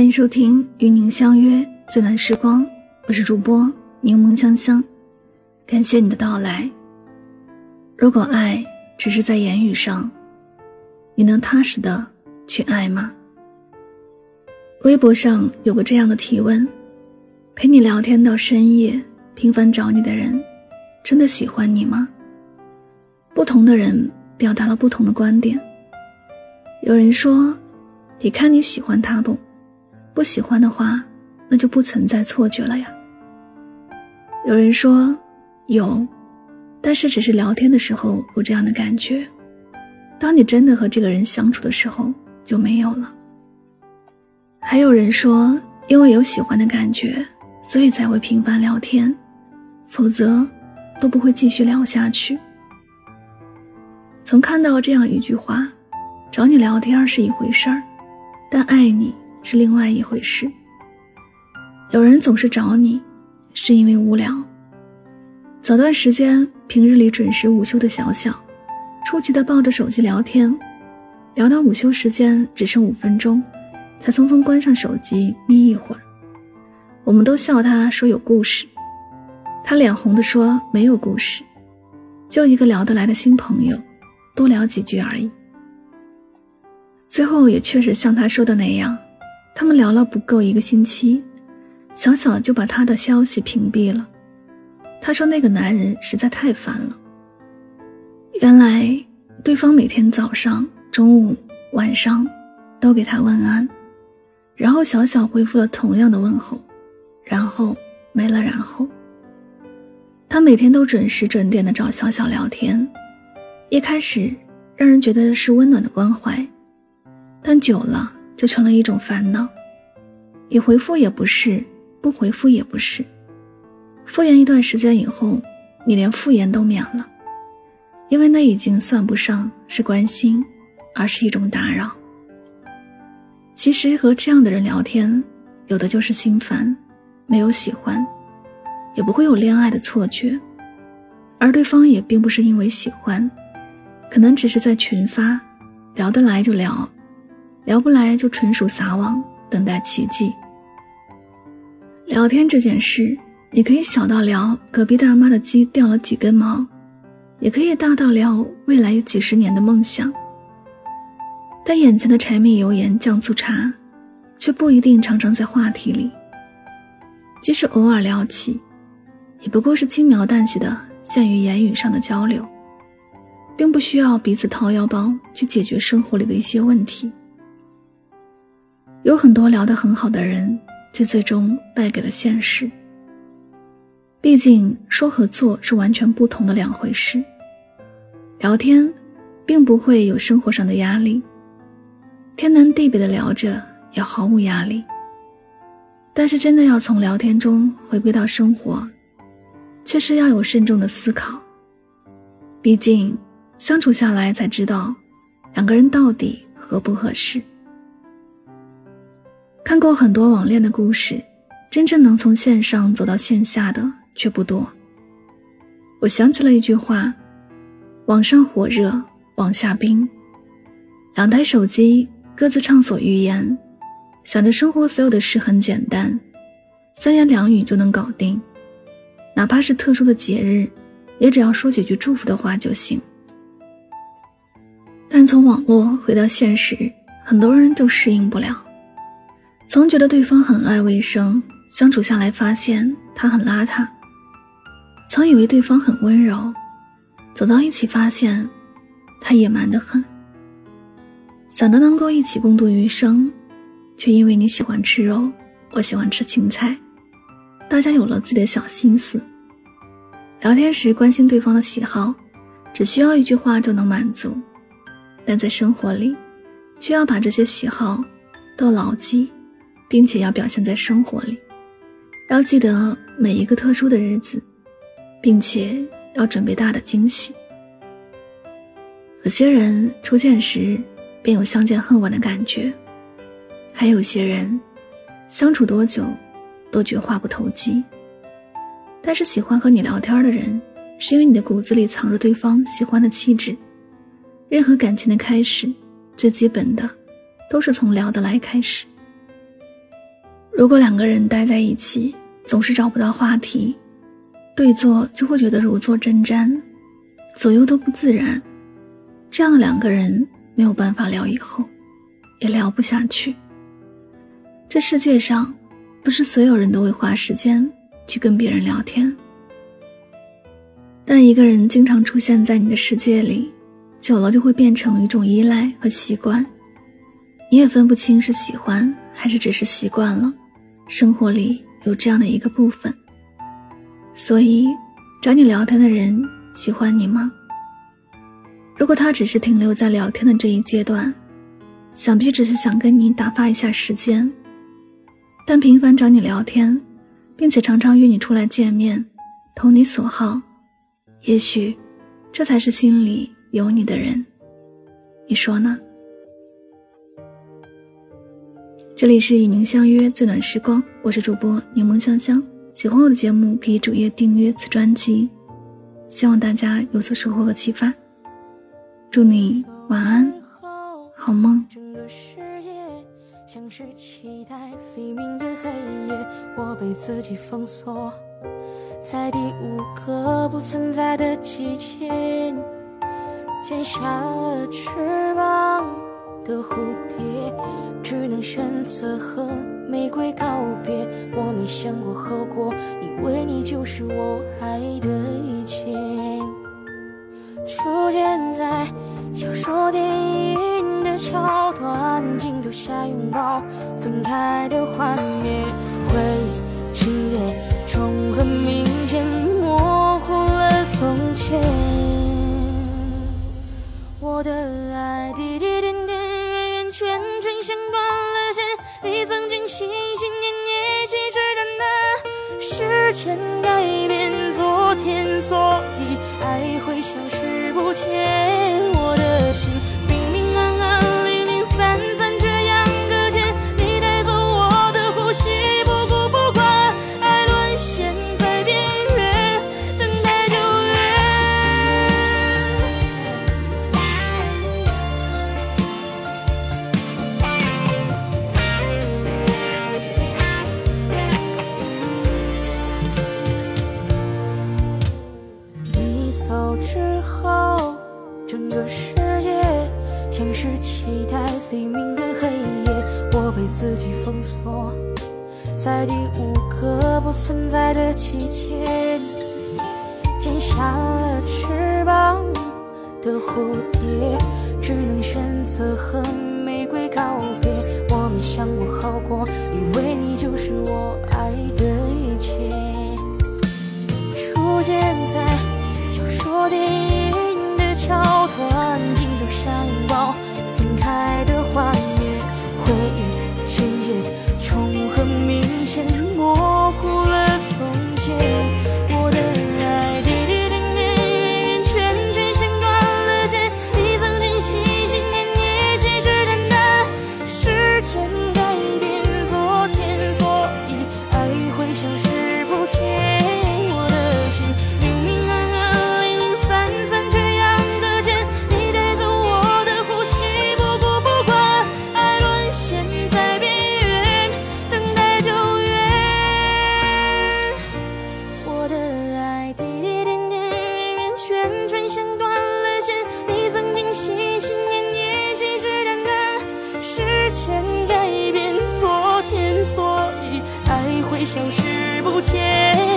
欢迎收听《与您相约最暖时光》，我是主播柠檬香香，感谢你的到来。如果爱只是在言语上，你能踏实的去爱吗？微博上有个这样的提问：陪你聊天到深夜、频繁找你的人，真的喜欢你吗？不同的人表达了不同的观点。有人说：“你看你喜欢他不？不喜欢的话，那就不存在错觉了呀。”有人说：“有，但是只是聊天的时候有这样的感觉，当你真的和这个人相处的时候就没有了。”还有人说：“因为有喜欢的感觉，所以才会频繁聊天，否则都不会继续聊下去。”曾看到这样一句话。找你聊天是一回事儿，但爱你是另外一回事。有人总是找你，是因为无聊。早段时间，平日里准时午休的小小，出奇的抱着手机聊天，聊到午休时间只剩五分钟，才匆匆关上手机眯一会儿。我们都笑他说有故事，他脸红的说没有故事，就一个聊得来的新朋友，多聊几句而已。最后也确实像他说的那样，他们聊了不够一个星期，小小就把他的消息屏蔽了。他说那个男人实在太烦了。原来对方每天早上、中午、晚上都给他问安，然后小小回复了同样的问候，然后没了然后。他每天都准时准点的找小小聊天，一开始让人觉得是温暖的关怀。但久了就成了一种烦恼，你回复也不是，不回复也不是，敷衍一段时间以后，你连敷衍都免了，因为那已经算不上是关心，而是一种打扰。其实和这样的人聊天，有的就是心烦，没有喜欢，也不会有恋爱的错觉，而对方也并不是因为喜欢，可能只是在群发，聊得来就聊。聊不来就纯属撒网，等待奇迹。聊天这件事，你可以小到聊隔壁大妈的鸡掉了几根毛，也可以大到聊未来几十年的梦想。但眼前的柴米油盐酱醋茶，却不一定常常在话题里。即使偶尔聊起，也不过是轻描淡写的限于言语上的交流，并不需要彼此掏腰包去解决生活里的一些问题。有很多聊得很好的人，却最终败给了现实。毕竟说和做是完全不同的两回事。聊天，并不会有生活上的压力，天南地北的聊着也毫无压力。但是真的要从聊天中回归到生活，却是要有慎重的思考。毕竟相处下来才知道，两个人到底合不合适。看过很多网恋的故事，真正能从线上走到线下的却不多。我想起了一句话：“网上火热，网下冰。”两台手机各自畅所欲言，想着生活所有的事很简单，三言两语就能搞定。哪怕是特殊的节日，也只要说几句祝福的话就行。但从网络回到现实，很多人都适应不了。曾觉得对方很爱卫生，相处下来发现他很邋遢；曾以为对方很温柔，走到一起发现他野蛮得很。想着能够一起共度余生，却因为你喜欢吃肉，我喜欢吃青菜，大家有了自己的小心思。聊天时关心对方的喜好，只需要一句话就能满足；但在生活里，却要把这些喜好都牢记。并且要表现在生活里，要记得每一个特殊的日子，并且要准备大的惊喜。有些人初见时便有相见恨晚的感觉，还有些人相处多久都觉话不投机。但是喜欢和你聊天的人，是因为你的骨子里藏着对方喜欢的气质。任何感情的开始，最基本的都是从聊得来开始。如果两个人待在一起，总是找不到话题，对坐就会觉得如坐针毡，左右都不自然。这样的两个人没有办法聊以后，也聊不下去。这世界上，不是所有人都会花时间去跟别人聊天。但一个人经常出现在你的世界里，久了就会变成一种依赖和习惯，你也分不清是喜欢还是只是习惯了。生活里有这样的一个部分，所以找你聊天的人喜欢你吗？如果他只是停留在聊天的这一阶段，想必只是想跟你打发一下时间。但频繁找你聊天，并且常常约你出来见面，投你所好，也许这才是心里有你的人。你说呢？这里是与您相约最暖时光，我是主播柠檬香香。喜欢我的节目，可以主页订阅此专辑。希望大家有所收获和启发。祝你晚安，好梦。像是期待黎明的黑夜，我被自己封锁在第五个不存在的季节，剪下了翅膀。的蝴蝶，只能选择和玫瑰告别。我没想过后果，以为你就是我爱的一切。出现在小说、电影的桥段，镜头下拥抱，分开的画面，回忆情节重合，明显模糊了从前。我的爱滴滴圈圈像断了线，你曾经心心念念、信誓旦旦，时间改变昨天，所以爱会消失不见。像是期待黎明的黑夜，我被自己封锁在第五个不存在的季节。剪下了翅膀的蝴蝶，只能选择和玫瑰告别。我没想过好过，以为你就是我爱的一切。出现在小说、电影的桥段。拥抱分开的画面，回忆情节重合，明显模糊了断了线你曾经心心念念信誓旦旦时间改变昨天所以爱会消失不见。